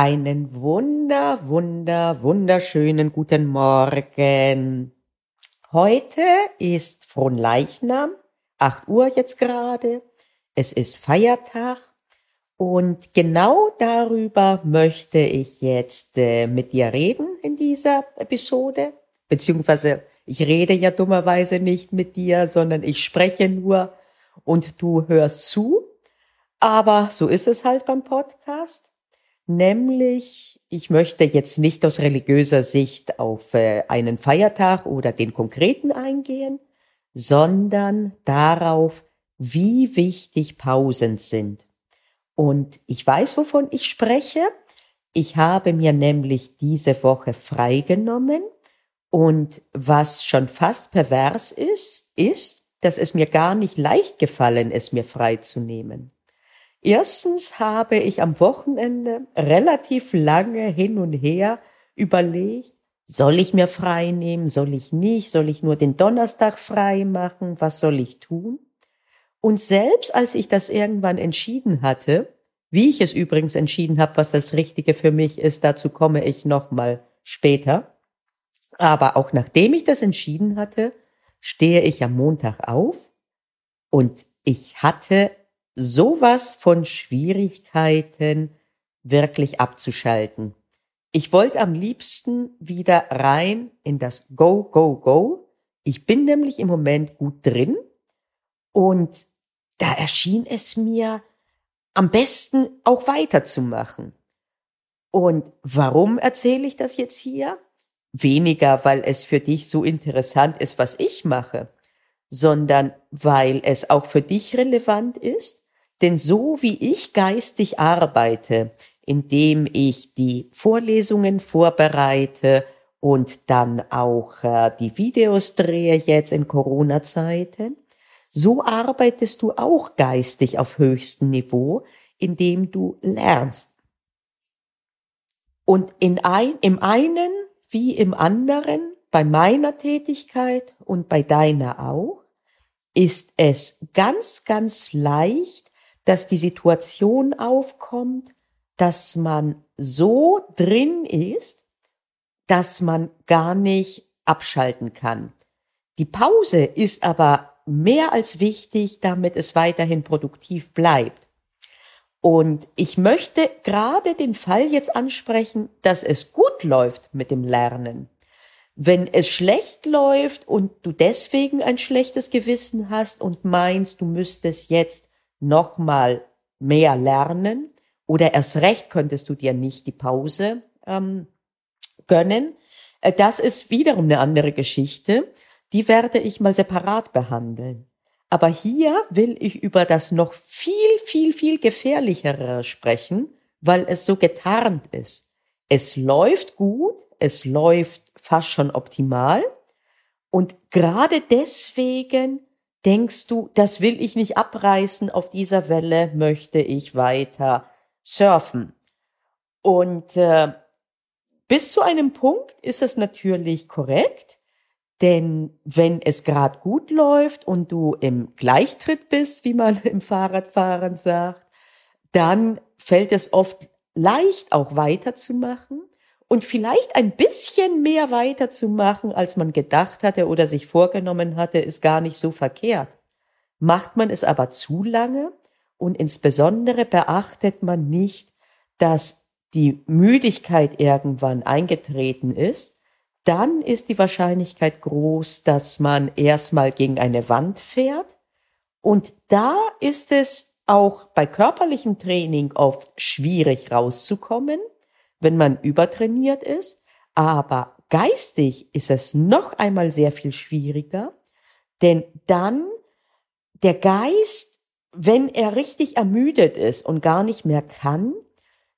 Einen wunder, wunder, wunderschönen guten Morgen. Heute ist Fronleichnam, 8 Uhr jetzt gerade. Es ist Feiertag und genau darüber möchte ich jetzt äh, mit dir reden in dieser Episode. Beziehungsweise ich rede ja dummerweise nicht mit dir, sondern ich spreche nur und du hörst zu. Aber so ist es halt beim Podcast nämlich ich möchte jetzt nicht aus religiöser Sicht auf äh, einen Feiertag oder den konkreten eingehen, sondern darauf, wie wichtig Pausen sind. Und ich weiß, wovon ich spreche. Ich habe mir nämlich diese Woche freigenommen und was schon fast pervers ist, ist, dass es mir gar nicht leicht gefallen ist, mir freizunehmen. Erstens habe ich am Wochenende relativ lange hin und her überlegt, soll ich mir frei nehmen, soll ich nicht, soll ich nur den Donnerstag frei machen, was soll ich tun? Und selbst als ich das irgendwann entschieden hatte, wie ich es übrigens entschieden habe, was das Richtige für mich ist, dazu komme ich nochmal später. Aber auch nachdem ich das entschieden hatte, stehe ich am Montag auf und ich hatte sowas von Schwierigkeiten wirklich abzuschalten. Ich wollte am liebsten wieder rein in das Go, Go, Go. Ich bin nämlich im Moment gut drin und da erschien es mir am besten auch weiterzumachen. Und warum erzähle ich das jetzt hier? Weniger, weil es für dich so interessant ist, was ich mache, sondern weil es auch für dich relevant ist denn so wie ich geistig arbeite, indem ich die Vorlesungen vorbereite und dann auch äh, die Videos drehe jetzt in Corona-Zeiten, so arbeitest du auch geistig auf höchstem Niveau, indem du lernst. Und in ein, im einen wie im anderen, bei meiner Tätigkeit und bei deiner auch, ist es ganz, ganz leicht, dass die Situation aufkommt, dass man so drin ist, dass man gar nicht abschalten kann. Die Pause ist aber mehr als wichtig, damit es weiterhin produktiv bleibt. Und ich möchte gerade den Fall jetzt ansprechen, dass es gut läuft mit dem Lernen. Wenn es schlecht läuft und du deswegen ein schlechtes Gewissen hast und meinst, du müsstest jetzt nochmal mehr lernen oder erst recht könntest du dir nicht die Pause ähm, gönnen. Äh, das ist wiederum eine andere Geschichte. Die werde ich mal separat behandeln. Aber hier will ich über das noch viel, viel, viel gefährlichere sprechen, weil es so getarnt ist. Es läuft gut, es läuft fast schon optimal. Und gerade deswegen denkst du, das will ich nicht abreißen, auf dieser Welle möchte ich weiter surfen. Und äh, bis zu einem Punkt ist es natürlich korrekt, denn wenn es gerade gut läuft und du im Gleichtritt bist, wie man im Fahrradfahren sagt, dann fällt es oft leicht auch weiterzumachen und vielleicht ein bisschen mehr weiterzumachen, als man gedacht hatte oder sich vorgenommen hatte, ist gar nicht so verkehrt. Macht man es aber zu lange und insbesondere beachtet man nicht, dass die Müdigkeit irgendwann eingetreten ist, dann ist die Wahrscheinlichkeit groß, dass man erstmal gegen eine Wand fährt. Und da ist es auch bei körperlichem Training oft schwierig rauszukommen, wenn man übertrainiert ist. Aber geistig ist es noch einmal sehr viel schwieriger, denn dann der Geist, wenn er richtig ermüdet ist und gar nicht mehr kann,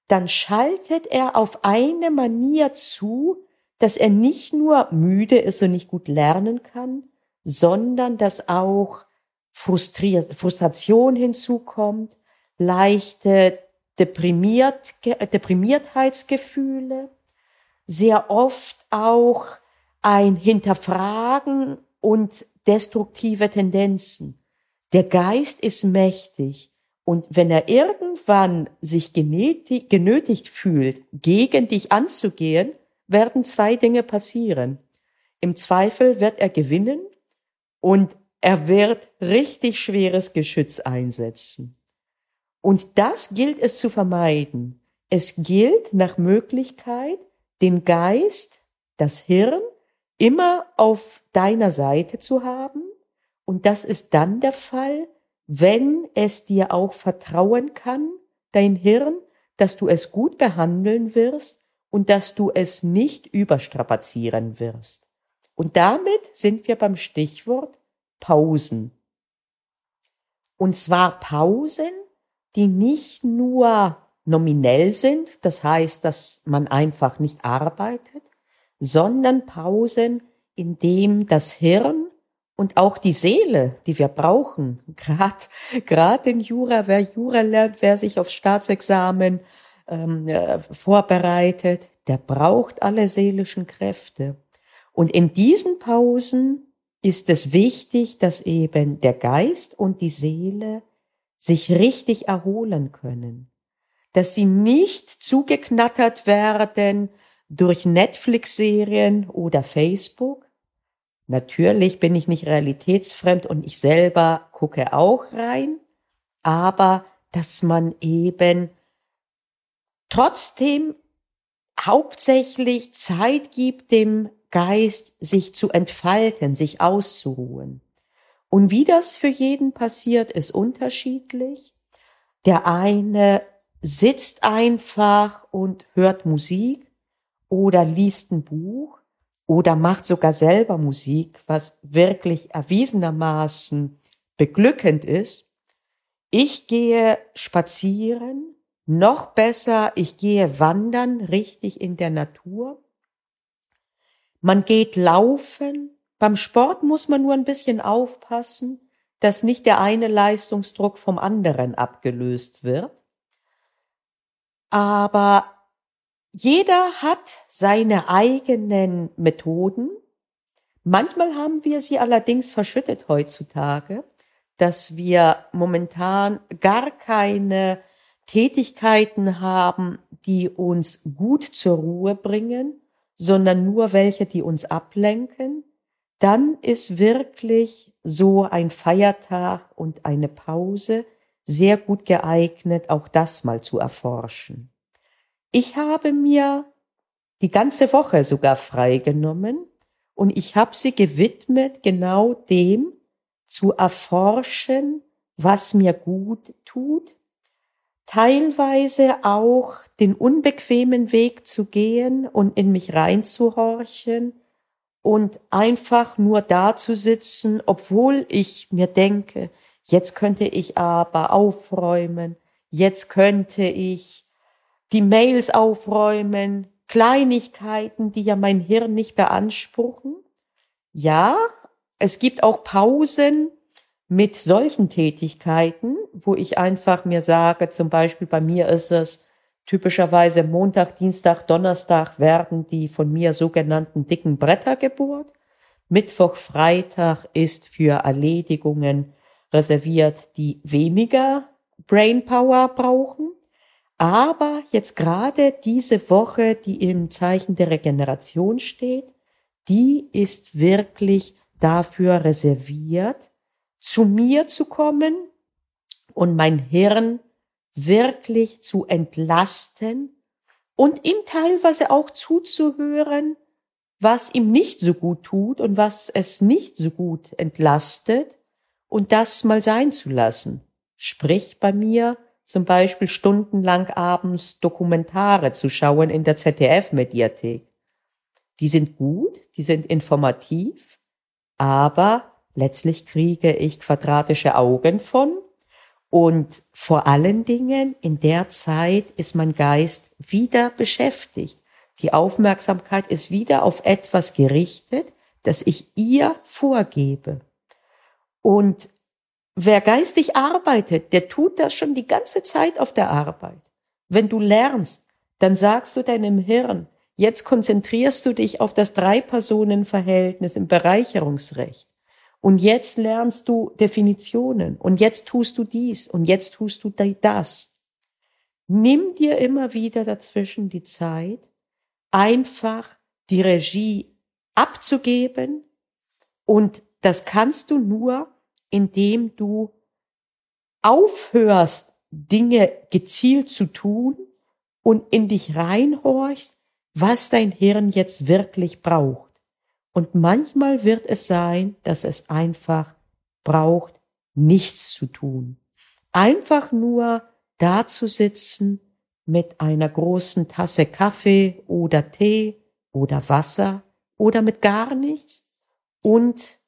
dann schaltet er auf eine Manier zu, dass er nicht nur müde ist und nicht gut lernen kann, sondern dass auch Frustration hinzukommt, leichte deprimiert, Deprimiertheitsgefühle, sehr oft auch ein Hinterfragen und destruktive Tendenzen. Der Geist ist mächtig Und wenn er irgendwann sich genötigt fühlt, gegen dich anzugehen, werden zwei Dinge passieren. Im Zweifel wird er gewinnen und er wird richtig schweres Geschütz einsetzen. Und das gilt es zu vermeiden. Es gilt nach Möglichkeit, den Geist, das Hirn immer auf deiner Seite zu haben. Und das ist dann der Fall, wenn es dir auch vertrauen kann, dein Hirn, dass du es gut behandeln wirst und dass du es nicht überstrapazieren wirst. Und damit sind wir beim Stichwort Pausen. Und zwar Pausen, die nicht nur nominell sind, das heißt, dass man einfach nicht arbeitet, sondern Pausen, in dem das Hirn und auch die Seele, die wir brauchen, gerade gerade in Jura, wer Jura lernt, wer sich aufs Staatsexamen ähm, äh, vorbereitet, der braucht alle seelischen Kräfte. Und in diesen Pausen ist es wichtig, dass eben der Geist und die Seele sich richtig erholen können, dass sie nicht zugeknattert werden durch Netflix-Serien oder Facebook, Natürlich bin ich nicht realitätsfremd und ich selber gucke auch rein, aber dass man eben trotzdem hauptsächlich Zeit gibt, dem Geist sich zu entfalten, sich auszuruhen. Und wie das für jeden passiert, ist unterschiedlich. Der eine sitzt einfach und hört Musik oder liest ein Buch oder macht sogar selber Musik, was wirklich erwiesenermaßen beglückend ist. Ich gehe spazieren, noch besser, ich gehe wandern, richtig in der Natur. Man geht laufen. Beim Sport muss man nur ein bisschen aufpassen, dass nicht der eine Leistungsdruck vom anderen abgelöst wird. Aber jeder hat seine eigenen Methoden. Manchmal haben wir sie allerdings verschüttet heutzutage, dass wir momentan gar keine Tätigkeiten haben, die uns gut zur Ruhe bringen, sondern nur welche, die uns ablenken. Dann ist wirklich so ein Feiertag und eine Pause sehr gut geeignet, auch das mal zu erforschen. Ich habe mir die ganze Woche sogar freigenommen und ich habe sie gewidmet genau dem zu erforschen, was mir gut tut, teilweise auch den unbequemen Weg zu gehen und in mich reinzuhorchen und einfach nur da zu sitzen, obwohl ich mir denke, jetzt könnte ich aber aufräumen, jetzt könnte ich die Mails aufräumen, Kleinigkeiten, die ja mein Hirn nicht beanspruchen. Ja, es gibt auch Pausen mit solchen Tätigkeiten, wo ich einfach mir sage, zum Beispiel bei mir ist es typischerweise Montag, Dienstag, Donnerstag werden die von mir sogenannten dicken Bretter gebohrt. Mittwoch, Freitag ist für Erledigungen reserviert, die weniger Brainpower brauchen. Aber jetzt gerade diese Woche, die im Zeichen der Regeneration steht, die ist wirklich dafür reserviert, zu mir zu kommen und mein Hirn wirklich zu entlasten und ihm teilweise auch zuzuhören, was ihm nicht so gut tut und was es nicht so gut entlastet und das mal sein zu lassen. Sprich bei mir zum Beispiel stundenlang abends Dokumentare zu schauen in der ZDF-Mediathek. Die sind gut, die sind informativ, aber letztlich kriege ich quadratische Augen von und vor allen Dingen in der Zeit ist mein Geist wieder beschäftigt. Die Aufmerksamkeit ist wieder auf etwas gerichtet, das ich ihr vorgebe. Und Wer geistig arbeitet, der tut das schon die ganze Zeit auf der Arbeit. Wenn du lernst, dann sagst du deinem Hirn, jetzt konzentrierst du dich auf das Drei-Personen-Verhältnis im Bereicherungsrecht. Und jetzt lernst du Definitionen und jetzt tust du dies und jetzt tust du das. Nimm dir immer wieder dazwischen die Zeit, einfach die Regie abzugeben und das kannst du nur, indem du aufhörst, Dinge gezielt zu tun und in dich reinhorchst, was dein Hirn jetzt wirklich braucht. Und manchmal wird es sein, dass es einfach braucht, nichts zu tun. Einfach nur da zu sitzen mit einer großen Tasse Kaffee oder Tee oder Wasser oder mit gar nichts und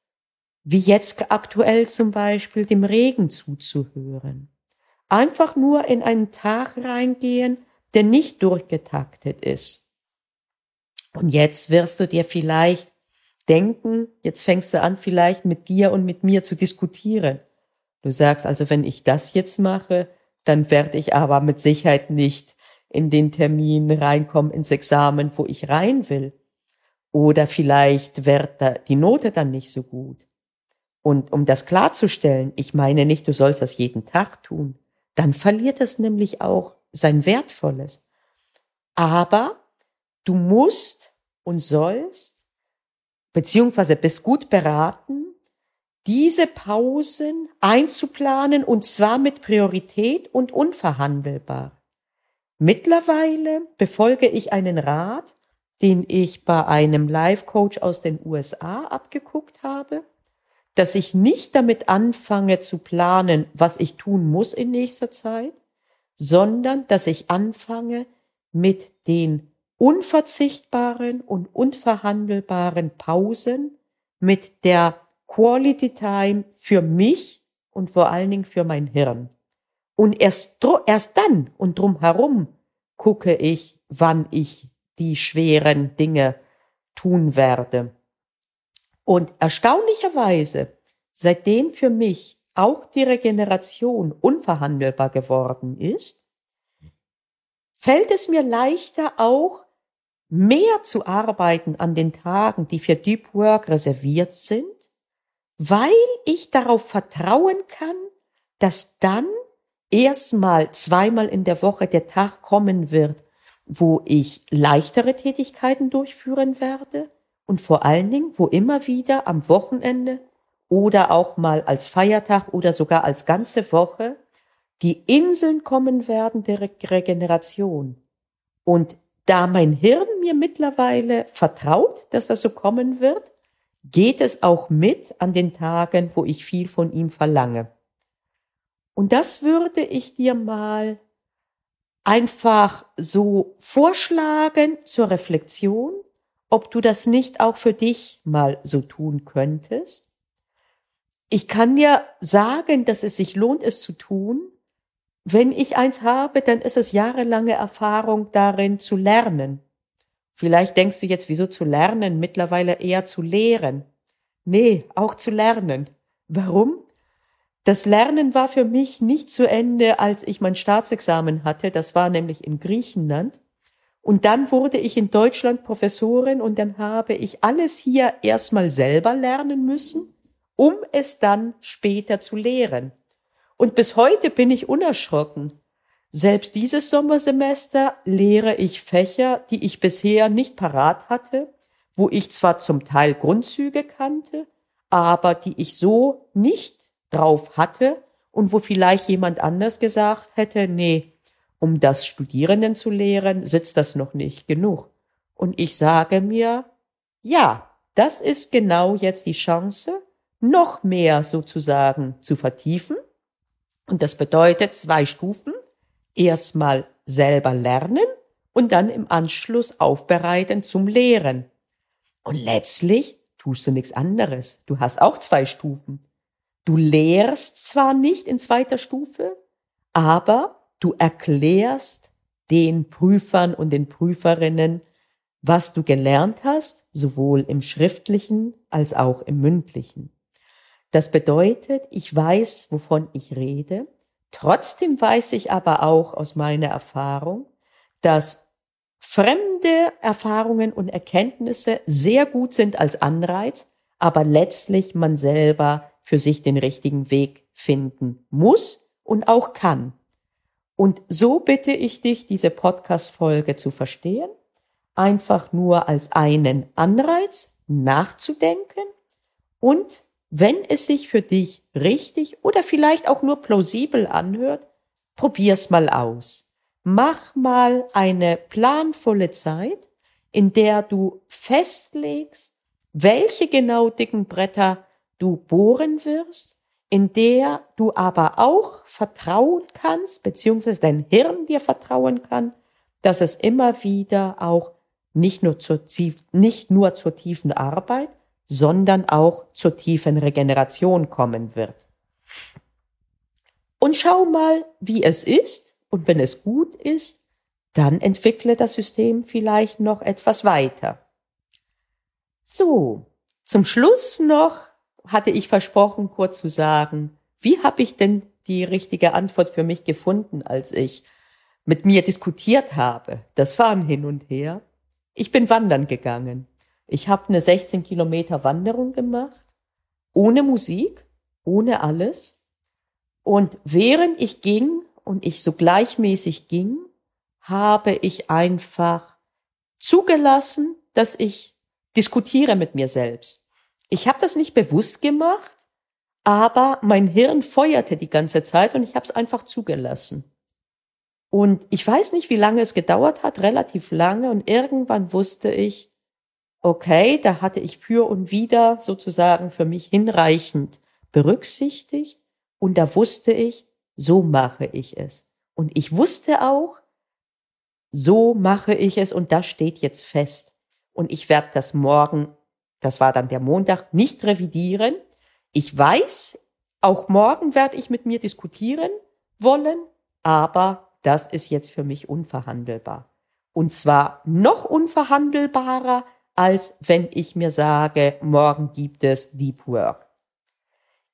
wie jetzt aktuell zum Beispiel dem Regen zuzuhören. Einfach nur in einen Tag reingehen, der nicht durchgetaktet ist. Und jetzt wirst du dir vielleicht denken, jetzt fängst du an, vielleicht mit dir und mit mir zu diskutieren. Du sagst also, wenn ich das jetzt mache, dann werde ich aber mit Sicherheit nicht in den Termin reinkommen, ins Examen, wo ich rein will. Oder vielleicht wird da die Note dann nicht so gut. Und um das klarzustellen, ich meine nicht, du sollst das jeden Tag tun, dann verliert es nämlich auch sein Wertvolles. Aber du musst und sollst, beziehungsweise bist gut beraten, diese Pausen einzuplanen und zwar mit Priorität und unverhandelbar. Mittlerweile befolge ich einen Rat, den ich bei einem Life-Coach aus den USA abgeguckt habe, dass ich nicht damit anfange zu planen, was ich tun muss in nächster Zeit, sondern dass ich anfange mit den unverzichtbaren und unverhandelbaren Pausen, mit der Quality Time für mich und vor allen Dingen für mein Hirn. Und erst, erst dann und drumherum gucke ich, wann ich die schweren Dinge tun werde. Und erstaunlicherweise, seitdem für mich auch die Regeneration unverhandelbar geworden ist, fällt es mir leichter auch mehr zu arbeiten an den Tagen, die für Deep Work reserviert sind, weil ich darauf vertrauen kann, dass dann erstmal zweimal in der Woche der Tag kommen wird, wo ich leichtere Tätigkeiten durchführen werde und vor allen Dingen, wo immer wieder am Wochenende oder auch mal als Feiertag oder sogar als ganze Woche die Inseln kommen werden der Regeneration. Und da mein Hirn mir mittlerweile vertraut, dass das so kommen wird, geht es auch mit an den Tagen, wo ich viel von ihm verlange. Und das würde ich dir mal einfach so vorschlagen zur Reflexion, ob du das nicht auch für dich mal so tun könntest. Ich kann dir sagen, dass es sich lohnt, es zu tun. Wenn ich eins habe, dann ist es jahrelange Erfahrung darin zu lernen. Vielleicht denkst du jetzt, wieso zu lernen? Mittlerweile eher zu lehren. Nee, auch zu lernen. Warum? Das Lernen war für mich nicht zu Ende, als ich mein Staatsexamen hatte. Das war nämlich in Griechenland. Und dann wurde ich in Deutschland Professorin und dann habe ich alles hier erstmal selber lernen müssen, um es dann später zu lehren. Und bis heute bin ich unerschrocken. Selbst dieses Sommersemester lehre ich Fächer, die ich bisher nicht parat hatte, wo ich zwar zum Teil Grundzüge kannte, aber die ich so nicht drauf hatte und wo vielleicht jemand anders gesagt hätte, nee, um das Studierenden zu lehren, sitzt das noch nicht genug. Und ich sage mir, ja, das ist genau jetzt die Chance, noch mehr sozusagen zu vertiefen. Und das bedeutet zwei Stufen. Erstmal selber lernen und dann im Anschluss aufbereiten zum Lehren. Und letztlich tust du nichts anderes. Du hast auch zwei Stufen. Du lehrst zwar nicht in zweiter Stufe, aber du erklärst den Prüfern und den Prüferinnen, was du gelernt hast, sowohl im schriftlichen als auch im mündlichen. Das bedeutet, ich weiß, wovon ich rede. Trotzdem weiß ich aber auch aus meiner Erfahrung, dass fremde Erfahrungen und Erkenntnisse sehr gut sind als Anreiz, aber letztlich man selber für sich den richtigen Weg finden muss und auch kann. Und so bitte ich dich, diese Podcast-Folge zu verstehen, einfach nur als einen Anreiz nachzudenken und wenn es sich für dich richtig oder vielleicht auch nur plausibel anhört, probier's mal aus. Mach mal eine planvolle Zeit, in der du festlegst, welche genau dicken Bretter du bohren wirst, in der du aber auch vertrauen kannst, beziehungsweise dein Hirn dir vertrauen kann, dass es immer wieder auch nicht nur zur, nicht nur zur tiefen Arbeit, sondern auch zur tiefen Regeneration kommen wird. Und schau mal, wie es ist. Und wenn es gut ist, dann entwickle das System vielleicht noch etwas weiter. So, zum Schluss noch hatte ich versprochen, kurz zu sagen, wie habe ich denn die richtige Antwort für mich gefunden, als ich mit mir diskutiert habe. Das war ein Hin und Her. Ich bin wandern gegangen. Ich habe eine 16 Kilometer Wanderung gemacht, ohne Musik, ohne alles. Und während ich ging und ich so gleichmäßig ging, habe ich einfach zugelassen, dass ich diskutiere mit mir selbst. Ich habe das nicht bewusst gemacht, aber mein Hirn feuerte die ganze Zeit und ich habe es einfach zugelassen. Und ich weiß nicht, wie lange es gedauert hat, relativ lange. Und irgendwann wusste ich, okay, da hatte ich für und wieder sozusagen für mich hinreichend berücksichtigt. Und da wusste ich, so mache ich es. Und ich wusste auch, so mache ich es und das steht jetzt fest. Und ich werde das morgen, das war dann der Montag, nicht revidieren. Ich weiß, auch morgen werde ich mit mir diskutieren wollen, aber das ist jetzt für mich unverhandelbar. Und zwar noch unverhandelbarer, als wenn ich mir sage, morgen gibt es Deep Work.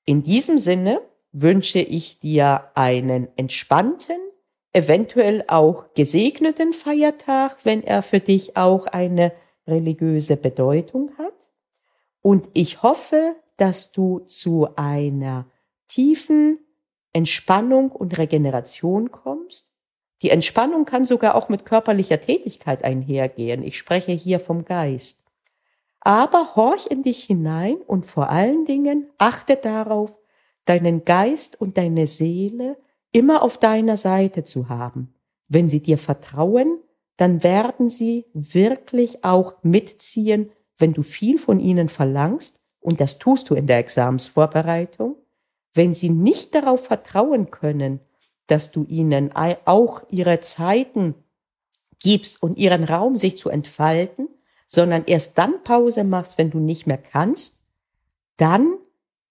In diesem Sinne wünsche ich dir einen entspannten, eventuell auch gesegneten Feiertag, wenn er für dich auch eine religiöse Bedeutung hat. Und ich hoffe, dass du zu einer tiefen Entspannung und Regeneration kommst die Entspannung kann sogar auch mit körperlicher Tätigkeit einhergehen. Ich spreche hier vom Geist. Aber horch in dich hinein und vor allen Dingen achte darauf, deinen Geist und deine Seele immer auf deiner Seite zu haben. Wenn sie dir vertrauen, dann werden sie wirklich auch mitziehen, wenn du viel von ihnen verlangst, und das tust du in der Examsvorbereitung. Wenn sie nicht darauf vertrauen können, dass du ihnen auch ihre Zeiten gibst und ihren Raum, sich zu entfalten, sondern erst dann Pause machst, wenn du nicht mehr kannst, dann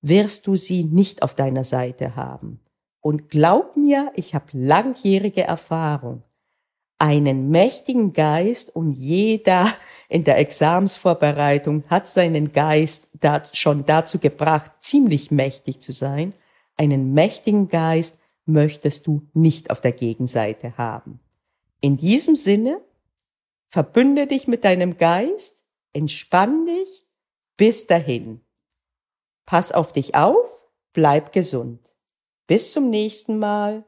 wirst du sie nicht auf deiner Seite haben. Und glaub mir, ich habe langjährige Erfahrung. Einen mächtigen Geist und jeder in der Examsvorbereitung hat seinen Geist schon dazu gebracht, ziemlich mächtig zu sein. Einen mächtigen Geist, möchtest du nicht auf der Gegenseite haben. In diesem Sinne, verbünde dich mit deinem Geist, entspann dich, bis dahin. Pass auf dich auf, bleib gesund. Bis zum nächsten Mal.